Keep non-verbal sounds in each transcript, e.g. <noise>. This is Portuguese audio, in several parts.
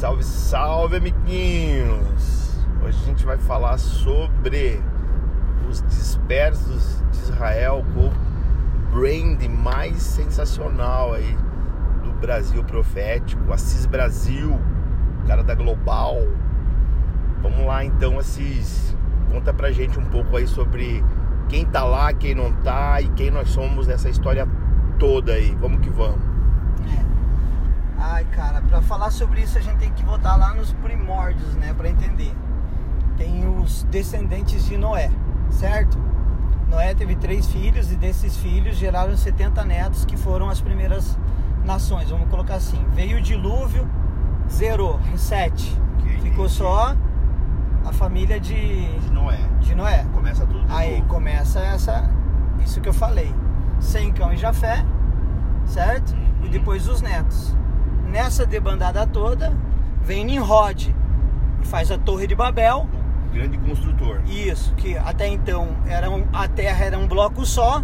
Salve, salve, amiguinhos! Hoje a gente vai falar sobre os dispersos de Israel com o brand mais sensacional aí do Brasil profético, Assis Brasil, cara da Global. Vamos lá então, Assis, conta pra gente um pouco aí sobre quem tá lá, quem não tá e quem nós somos nessa história toda aí. Vamos que vamos. Ai, cara, para falar sobre isso a gente tem que voltar lá nos primórdios, né, para entender. Tem os descendentes de Noé, certo? Noé teve três filhos e desses filhos geraram 70 netos que foram as primeiras nações. Vamos colocar assim: veio o dilúvio, zerou, reset. Ok. Ficou só a família de, De Noé. de Noé. Começa tudo Aí novo. começa essa, isso que eu falei. Sem cão e Jafé, certo? Uhum. E depois os netos. Nessa debandada toda, vem Nimrod e faz a Torre de Babel. O grande construtor. Isso, que até então era um- a terra era um bloco só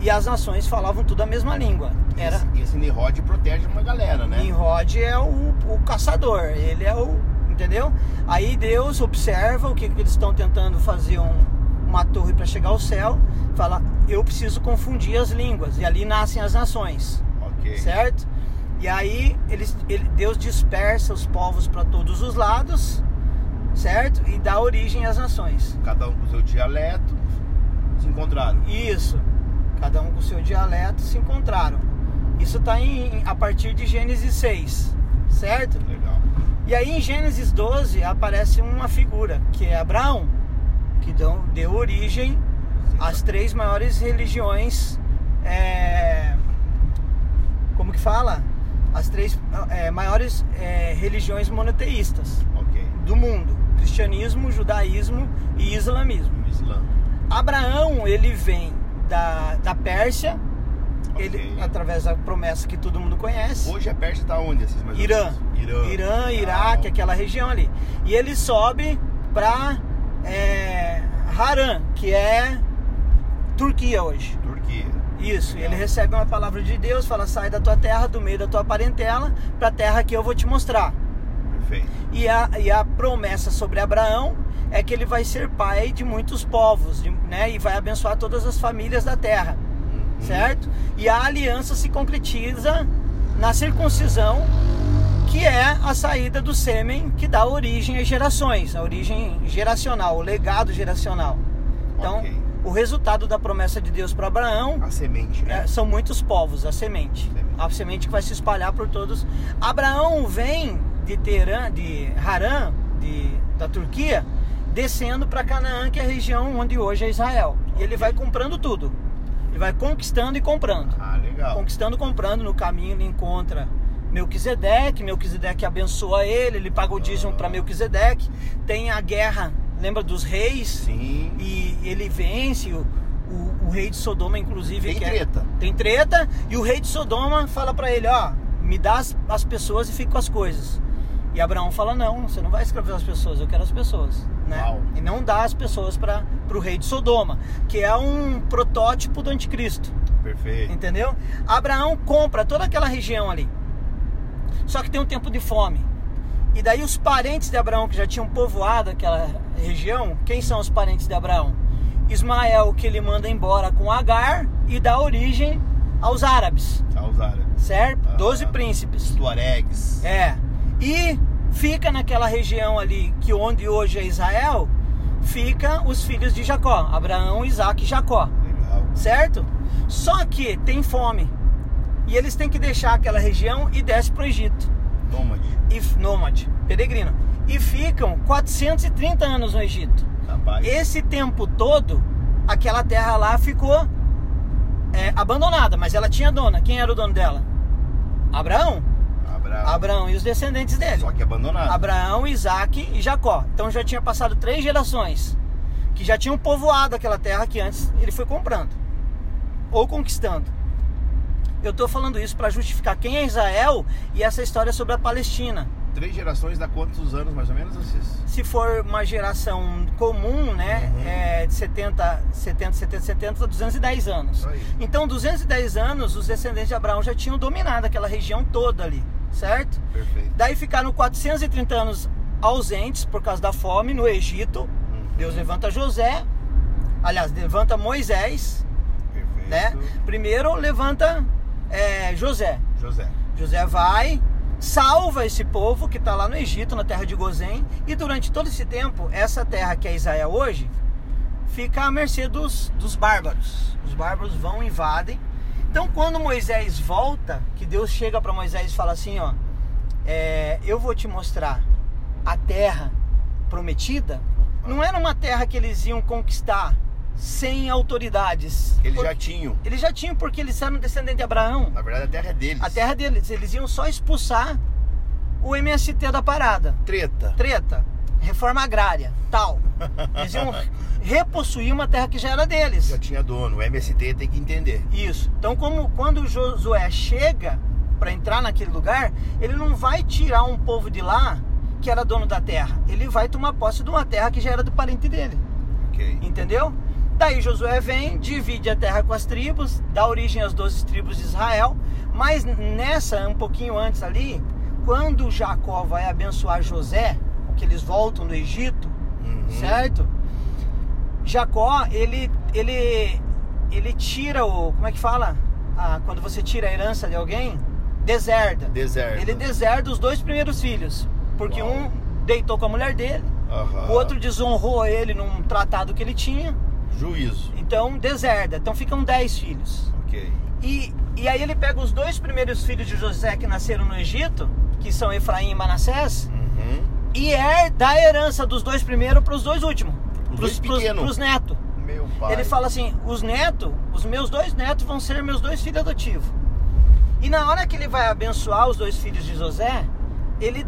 e as nações falavam tudo a mesma língua. Era Esse, esse Nimrod protege uma galera, né? Nimrod é o, o caçador, ele é o. Entendeu? Aí Deus observa o que, que eles estão tentando fazer um- uma torre para chegar ao céu, fala: eu preciso confundir as línguas, e ali nascem as nações, Ok. certo? E aí eles, ele- Deus dispersa os povos para todos os lados, certo? E dá origem às nações. Cada um com seu dialeto se encontraram. Isso. Cada um com seu dialeto se encontraram. Isso está em, a partir de Gênesis 6, certo? Legal. E aí em Gênesis 12 aparece uma figura, que é Abraão, que dão- deu origem às três maiores religiões. é, como que fala? As três é, maiores é, religiões monoteístas Ok. do mundo: cristianismo, judaísmo e islamismo. Islã. Abraão ele vem da, da Pérsia, ele, Ok. através da promessa que todo mundo conhece. Hoje a Pérsia tá onde? Esses Irã. Irã. Irã. Iraque, aquela região ali. E ele sobe para Harã, que é Turquia hoje. Turquia. Isso, ele recebe uma palavra de Deus, fala: sai da tua terra, do meio da tua parentela, para a terra que eu vou te mostrar. Perfeito. E a, e a promessa sobre Abraão é que ele vai ser pai de muitos povos, de- né? E vai abençoar todas as famílias da terra, Uhum. certo? E a aliança se concretiza na circuncisão, que é a saída do sêmen que dá origem às gerações, a origem geracional, o legado geracional. Então, Ok. o resultado da promessa de Deus para Abraão A semente, né? é, são muitos povos, a semente. Semente. A semente que vai se espalhar por todos. Abraão vem de Teherã, de Harã, de, da Turquia, descendo para Canaã, que é a região onde hoje é Israel. E ele vai comprando tudo. Ele vai conquistando e comprando. Ah, legal. Conquistando e comprando. No caminho ele encontra Melquisedeque. Melquisedeque abençoa ele. Ele paga o dízimo para Melquisedeque. Tem a guerra, lembra dos reis? Sim. e ele vence o, o, o rei de Sodoma, inclusive. Tem é- treta. tem treta e o rei de Sodoma fala pra ele, ó, me dá as, as pessoas e fica com as coisas. E Abraão fala, não, você não vai escravizar as pessoas, eu quero as pessoas, né? Uau. E não dá as pessoas para o rei de Sodoma, que é um protótipo do anticristo, Perfeito. entendeu? Abraão compra toda aquela região ali. Só que tem um tempo de fome. E daí os parentes de Abraão que já tinham povoado aquela região, quem são os parentes de Abraão? Ismael que ele manda embora com Agar e dá origem aos árabes, Aos árabes. certo? Ah. Doze príncipes. Tuaregs. É. E fica naquela região ali que onde hoje é Israel, fica os filhos de Jacó, Abraão, Isaac e Jacó Legal. certo? Só que tem fome. E eles têm que deixar aquela região e desce para o Egito. Nômade. E, nômade, peregrino. E ficam 430 anos no Egito. Rapaz. Esse tempo todo, aquela terra lá ficou é, abandonada, mas ela tinha dona. Quem era o dono dela? Abraão. Abraão. Abraão e os descendentes dele. Só que abandonado. Abraão, Isaac e Jacó. Então já tinha passado três gerações que já tinham povoado aquela terra que antes ele foi comprando ou conquistando. Eu estou falando isso para justificar quem é Israel e essa história sobre a Palestina. Três gerações dá quantos anos mais ou menos, Assis? Se for uma geração comum, né, Uhum. é de 70, 70, 70, 70 a 210 anos. Aí. Então, 210 anos, os descendentes de Abraão já tinham dominado aquela região toda ali. certo? Perfeito. Daí ficaram 430 anos ausentes por causa da fome no Egito. Uhum. Deus levanta José, aliás, levanta Moisés, Perfeito. né? Primeiro levanta é, José. José. José vai, salva esse povo que está lá no Egito, na terra de Gozém, e durante todo esse tempo, essa terra que é Israel hoje, fica à mercê dos, dos bárbaros. Os bárbaros vão, invadem. Então, quando Moisés volta, que Deus chega para Moisés e fala assim: Ó, é, eu vou te mostrar a terra prometida. Não era uma terra que eles iam conquistar sem autoridades. Eles já tinham. eles já tinham, porque eles eram descendentes de Abraão. Na verdade, a terra é deles. A terra deles, eles iam só expulsar o MST da parada. Treta. Treta, reforma agrária, tal. <laughs> Eles iam repossuir uma terra que já era deles. Já tinha dono. O MST tem que entender. Isso. Então, como quando Josué chega para entrar naquele lugar, ele não vai tirar um povo de lá que era dono da terra. Ele vai tomar posse de uma terra que já era do parente dele. Ok. Entendeu? Daí Josué vem, divide a terra com as tribos, dá origem às 12 tribos de Israel. Mas nessa, um pouquinho antes ali, quando Jacó vai abençoar José, que eles voltam do Egito, Uhum. certo? Jacó, ele, ele, ele tira o. Como é que fala? Ah, quando você tira a herança de alguém, deserda. Deserto. Ele deserda os dois primeiros filhos. Porque Uau. um deitou com a mulher dele, Aham. o outro desonrou ele num tratado que ele tinha. Juízo. Então deserda. Então ficam dez filhos. Ok. E, e aí ele pega os dois primeiros filhos de José que nasceram no Egito, que são Efraim e Manassés, Uhum. e é dá a herança dos dois primeiros para os dois últimos. Os Pros, netos. Meu pai. Ele fala assim: os netos, os meus dois netos vão ser meus dois filhos adotivos. E na hora que ele vai abençoar os dois filhos de José, ele,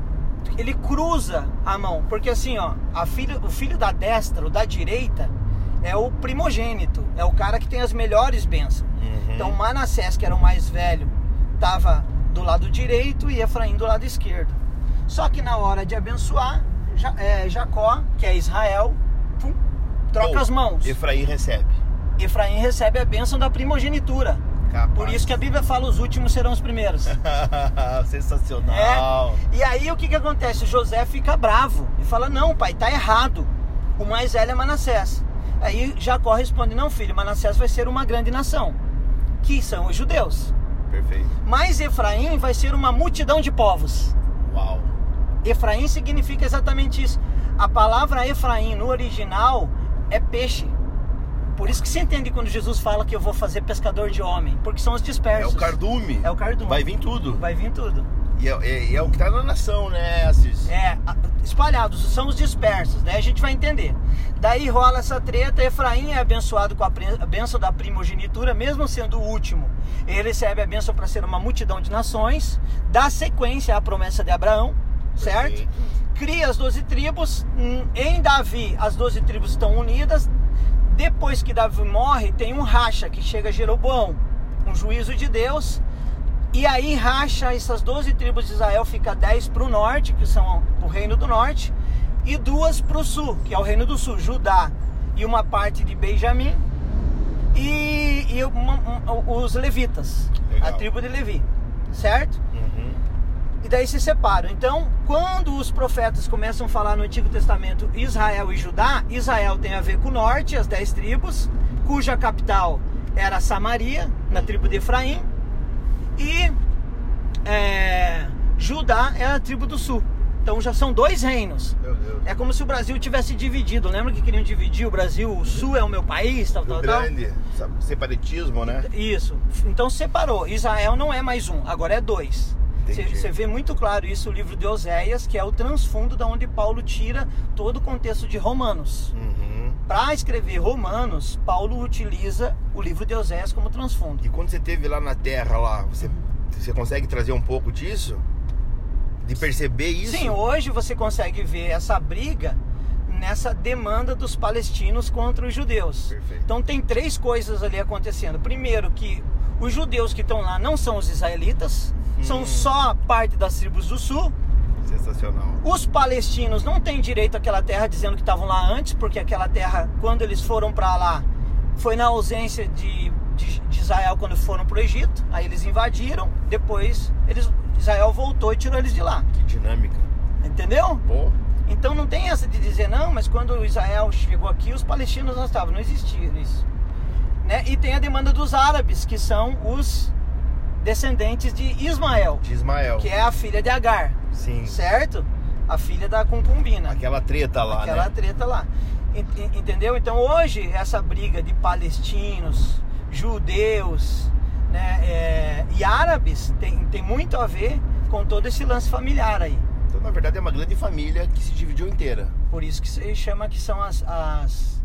ele cruza a mão. Porque assim, ó, a filho, o filho da destra, o da direita, é o primogênito, é o cara que tem as melhores bênçãos. Uhum. Então Manassés, que era o mais velho, estava do lado direito e Efraim do lado esquerdo. Só que na hora de abençoar, Ja- é, Jacó, que é Israel, pum, troca Ou, as mãos. Efraim recebe. Efraim recebe a bênção da primogenitura. Capaz. Por isso que a Bíblia fala os últimos serão os primeiros. <laughs> Sensacional. É. E aí o que que acontece? José fica bravo e fala: "Não, pai, tá errado. O mais velho é Manassés". Aí Jacó responde: "Não, filho, Manassés vai ser uma grande nação, que são os judeus. Perfeito. Mas Efraim vai ser uma multidão de povos". Uau. Efraim significa exatamente isso. A palavra Efraim no original é peixe. Por isso que se entende quando Jesus fala que eu vou fazer pescador de homem, porque são os É dispersos. o cardume. É o cardume. Vai vir tudo. Vai vir tudo. E é, é- é o que tá na nação, né, Assis? É, espalhados, são os dispersos, daí a gente vai entender. Daí rola essa treta, Efraim é abençoado com a, bênção da primogenitura, mesmo sendo o último. Ele recebe a bênção para ser uma multidão de nações, dá sequência à promessa de Abraão, certo? Perfeito. Cria as doze tribos, hum, em Davi as doze tribos estão unidas. Depois que Davi morre, tem um racha que chega a Jeroboão, um juízo de Deus. E aí racha essas 12 tribos de Israel, fica 10 para o norte, que são o reino do norte, e duas para o sul, que é o reino do sul, Judá e uma parte de Benjamim, e, e uma- um- os levitas, Legal. a tribo de Levi, certo? Uhum. E daí se separam. Então, quando os profetas começam a falar no Antigo Testamento Israel e Judá, Israel tem a ver com o norte, as dez tribos, cuja capital era Samaria, na tribo de Efraim, e é, Judá é a tribo do sul. Então já são dois reinos. É como se o Brasil tivesse dividido. Lembra que queriam dividir o Brasil? O sul é o meu país, tal, tal, tal. grande. Separatismo, né? Isso. Então separou. Israel não é mais um, agora é dois. Você vê muito claro isso no livro de Oséias, que é o transfundo da onde Paulo tira todo o contexto de Romanos. Uhum. Para escrever Romanos, Paulo utiliza o livro de Oséias como transfundo. E quando você esteve lá na terra, lá, você, você consegue trazer um pouco disso? De perceber isso? Sim, hoje você consegue ver essa briga nessa demanda dos palestinos contra os judeus. Perfeito. Então tem três coisas ali acontecendo. Primeiro que os judeus que estão lá não são os israelitas, são Hum. só parte das tribos do sul. Sensacional. Os palestinos não têm direito àquela terra dizendo que estavam lá antes, porque aquela terra, quando eles foram para lá, foi na ausência de de, de Israel quando foram para o Egito. Aí eles invadiram, depois eles, Israel voltou e tirou eles de lá. Que dinâmica. Entendeu? Pô, Então não tem essa de dizer, não, mas quando Israel chegou aqui, os palestinos não estavam. Não existia isso. Né? E tem a demanda dos árabes, que são os descendentes de Ismael, de Ismael. que é a filha de Agar, Sim. certo? A filha da concubina. Aquela treta lá, Aquela né? treta lá. En- en- Entendeu? Então hoje essa briga de palestinos, judeus né, é, e árabes tem, tem muito a ver com todo esse lance familiar aí. Então, na verdade, é uma grande família que se dividiu inteira. Por isso que se chama que são as, as-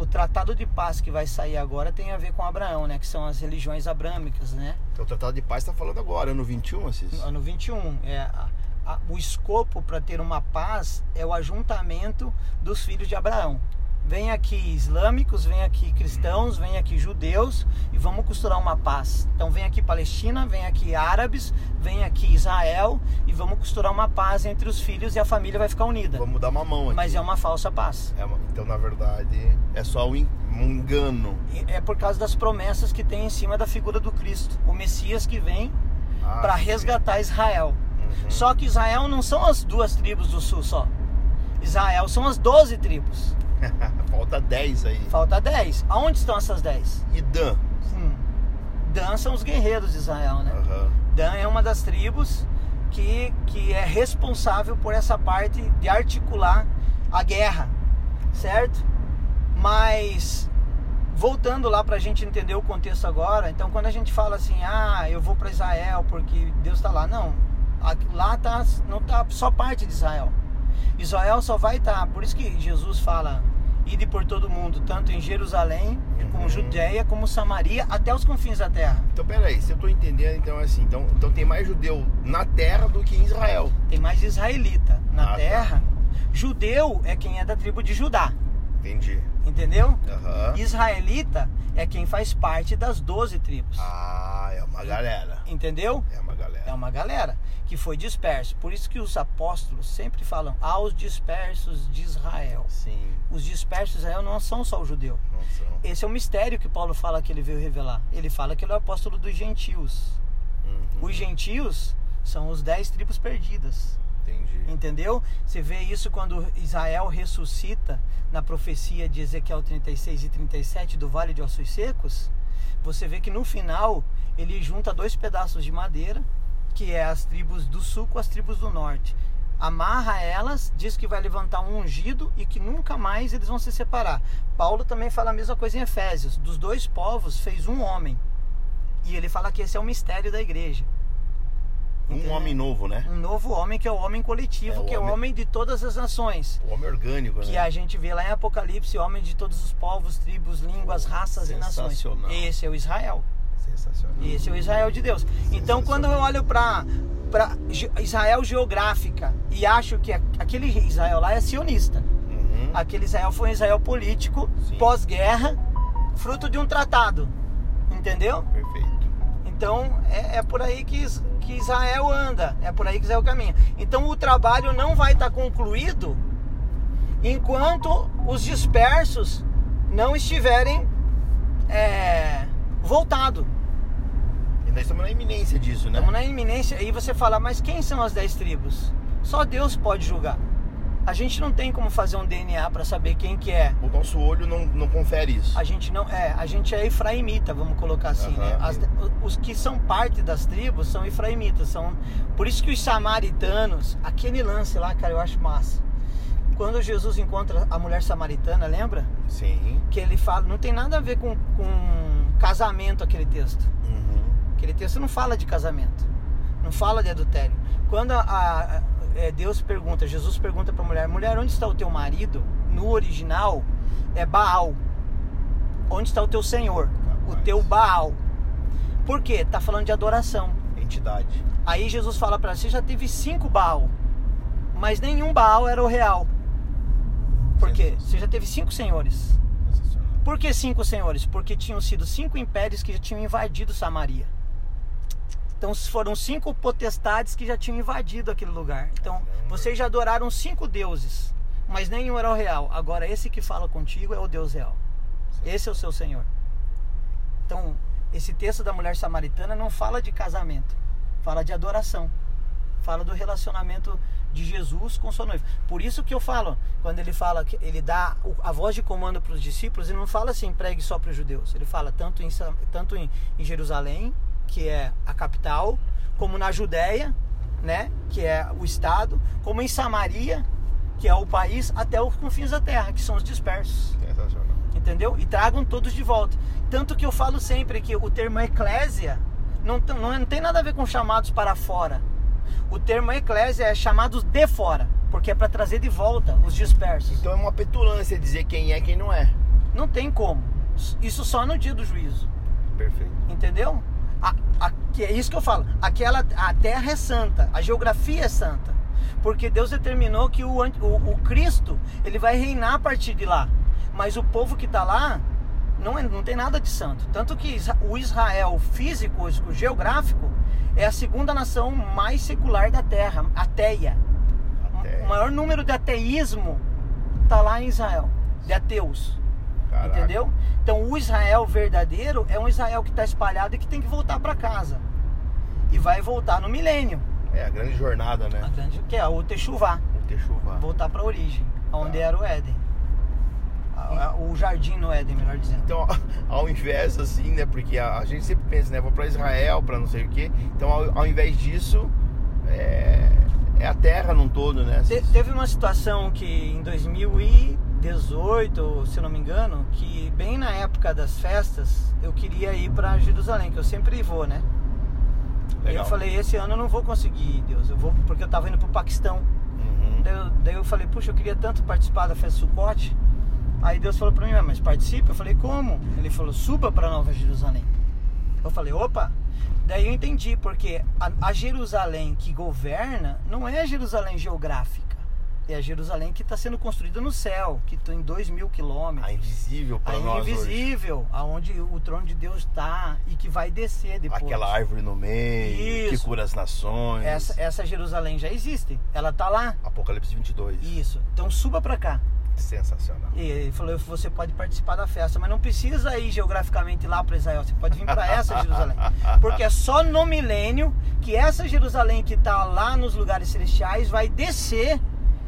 o tratado de paz que vai sair agora tem a ver com Abraão, né? Que são as religiões abrâmicas, né? Então, o Tratado de Paz está falando agora, ano 21, Assis. Ano 21 é a- a- o escopo para ter uma paz é o ajuntamento dos filhos de Abraão. Vem aqui islâmicos, vem aqui cristãos, vem aqui judeus e vamos costurar uma paz. Então vem aqui Palestina, vem aqui árabes, vem aqui Israel e vamos costurar uma paz entre os filhos e a família vai ficar unida. Vamos dar uma mão aqui. Mas é uma falsa paz. É uma- Então, na verdade, é só um, en- engano. É por causa das promessas que tem em cima da figura do Cristo, o Messias que vem Ah, para resgatar Israel. Uhum. Só que Israel não são as duas tribos do sul só. Israel são as 12 tribos. <laughs> Falta 10 aí. Falta 10. Aonde estão essas 10? E Dan? Hum. Dan são os guerreiros de Israel, né? Aham. Dan é uma das tribos que, que é responsável por essa parte de articular a guerra, certo? Mas voltando lá para a gente entender o contexto agora, então quando a gente fala assim, ah, eu vou para Israel porque Deus está lá, não, lá tá, não tá só parte de Israel. Israel só vai estar, por isso que Jesus fala, ide por todo mundo, tanto em Jerusalém, como Uhum. Judéia, como Samaria, até os confins da terra. Então, peraí, se eu tô entendendo, então é assim. Então, então tem mais judeu na terra do que em Israel. Tem mais israelita na Ah, tá. terra. Judeu é quem é da tribo de Judá, Entendi. entendeu? Aham. Israelita é quem faz parte das 12 tribos. Ah, é uma galera. Entendeu? É uma galera. É uma galera que foi disperso. Por isso que os apóstolos sempre falam aos dispersos de Israel. Sim, Os dispersos de Israel não são só o judeu. não são. Esse é o mistério que Paulo fala que ele veio revelar. Ele fala que ele é o apóstolo dos gentios. Uhum. Os gentios são os dez tribos perdidas. Entendi. Entendeu? Você vê isso quando Israel ressuscita na profecia de Ezequiel 36 e 37 do Vale de Ossos Secos. Você vê que no final ele junta dois pedaços de madeira, que é as tribos do sul com as tribos do norte. Amarra elas, diz que vai levantar um ungido e que nunca mais eles vão se separar. Paulo também fala a mesma coisa em Efésios. Dos dois povos fez um homem. E ele fala que esse é o mistério da igreja. Um Entendeu? homem novo, né? um novo homem que é o homem coletivo, É o que é o homem- homem de todas as nações. O homem orgânico, Que né? a gente vê lá em Apocalipse, homem de todos os povos, tribos, línguas, raças e nações. Esse é o Israel. Sensacional. Esse é o Israel de Deus. Então, quando eu olho para para Israel geográfica e acho que aquele Israel lá é sionista. Uhum. Aquele Israel foi um Israel político, pós-guerra, fruto de um tratado. Entendeu? Perfeito. Então é, é por aí que, que Israel anda, é por aí que Israel caminha. Então o trabalho não vai estar concluído enquanto os dispersos não estiverem é, voltado. E nós estamos na iminência disso, né? Estamos na iminência. Aí você fala, mas quem são as dez tribos? Só Deus pode julgar. A gente não tem como fazer um DNA para saber quem que é. O nosso olho não, não confere isso. A gente não é, a gente é efraimita, vamos colocar assim, né? Aham. As- os que são parte das tribos são efraimitas, são por isso que os samaritanos, aquele lance lá, cara, eu acho massa. Quando Jesus encontra a mulher samaritana, lembra? Sim. Que ele fala, não tem nada a ver com, com casamento aquele texto. Uhum. Aquele texto não fala de casamento, não fala de adultério. Quando a, a- é, Deus pergunta, Jesus pergunta para a mulher: mulher, onde está o teu marido? No original é Baal. Onde está o teu Senhor? O Rapaz. teu Baal. Por quê? Tá falando de adoração. Entidade. Aí Jesus fala para você já teve cinco Baal, mas nenhum Baal era o real. Por quê? Você já teve cinco senhores. Por que cinco senhores? Porque tinham sido cinco impérios que já tinham invadido Samaria. Então foram cinco potestades que já tinham invadido aquele lugar. Então vocês já adoraram cinco deuses, mas nenhum era o real. Agora esse que fala contigo é o Deus real. Esse é o seu Senhor. Então, esse texto da mulher samaritana não fala de casamento, fala de adoração. Fala do relacionamento de Jesus com sua noiva. Por isso que eu falo, quando ele fala que ele dá a voz de comando para os discípulos, ele não fala assim, pregue só para os judeus. Ele fala tanto em, tanto em, em Jerusalém, que é a capital, como na Judéia, né, que é o estado, como em Samaria, que é o país, até os confins da terra, que são os dispersos. Sensacional. Entendeu? E tragam todos de volta. Tanto que eu falo sempre que o termo eclésia não, não, não tem nada a ver com chamados para fora. O termo eclésia é chamados de fora, porque é para trazer de volta os dispersos. Então é uma petulância dizer quem é e quem não é. Não tem como. Isso só no dia do juízo. Perfeito. Entendeu? A, a, é isso que eu falo. Aquela, a terra é santa, a geografia é santa. Porque Deus determinou que o, o, o Cristo ele vai reinar a partir de lá. Mas o povo que está lá não, é, não tem nada de santo. Tanto que o Israel físico, o geográfico, é a segunda nação mais secular da terra, ateia. O maior número de ateísmo está lá em Israel, de ateus. Caraca. Entendeu? Então o Israel verdadeiro é um Israel que está espalhado e que tem que voltar para casa. E vai voltar no milênio. É a grande jornada, né? A grande, que é o Techuvá. O Techuvá. Voltar para a origem, onde tá. era o Éden. O jardim no Éden, melhor dizendo. Então, <laughs> ao invés assim, né? Porque a, a gente sempre pensa, né? Vou para Israel, para não sei o quê. Então, ao, ao invés disso, é, é, a terra num todo, né? Te, teve uma situação que em 2000 e 18, se não me engano, que bem na época das festas eu queria ir para Jerusalém, que eu sempre vou, né? Legal. E eu falei, esse ano eu não vou conseguir, Deus, eu vou porque eu tava indo pro Paquistão. Uhum. Daí, eu, daí, eu, falei, puxa, eu queria tanto participar da festa Sucote. Aí Deus falou para mim, mas participe? Eu falei, como? Ele falou, suba para Nova Jerusalém. Eu falei, opa! Daí eu entendi, porque a, a Jerusalém que governa não é a Jerusalém geográfica é a Jerusalém que está sendo construída no céu, que tem dois mil quilômetros. A invisível para nós invisível, hoje. aonde o trono de Deus está e que vai descer depois. Aquela árvore no meio, Isso. que cura as nações. Essa, essa Jerusalém já existe, ela está lá. Apocalipse 22. Isso, então suba para cá. Sensacional. E ele falou: você pode participar da festa, mas não precisa ir geograficamente lá para Israel. Você pode vir para essa Jerusalém, <laughs> porque é só no milênio que essa Jerusalém que está lá nos lugares celestiais vai descer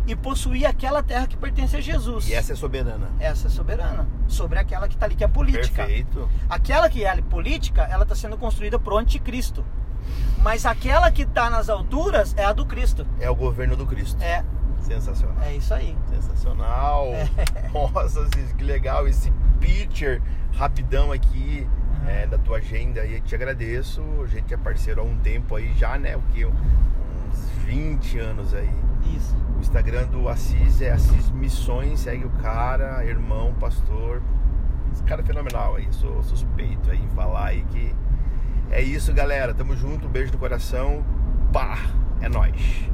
e possuir aquela terra que pertence a Jesus. E essa é soberana. Essa é soberana. Sobre aquela que está ali, que é política. Perfeito. Aquela que é política, ela está sendo construída pro anticristo. Mas aquela que está nas alturas é a do Cristo. É o governo do Cristo. É. Sensacional. É isso aí. Sensacional. É. <laughs> Nossa, que legal esse picture rapidão aqui uhum. é, da tua agenda. E te agradeço. A gente é parceiro há um tempo aí já, né? O que? 20 anos aí. Isso. O Instagram do Assis é Assis Missões, segue o cara, irmão, pastor. Esse cara é fenomenal aí, sou suspeito aí em falar aí que é isso, galera. Tamo junto, um beijo no coração. Pá, é nós.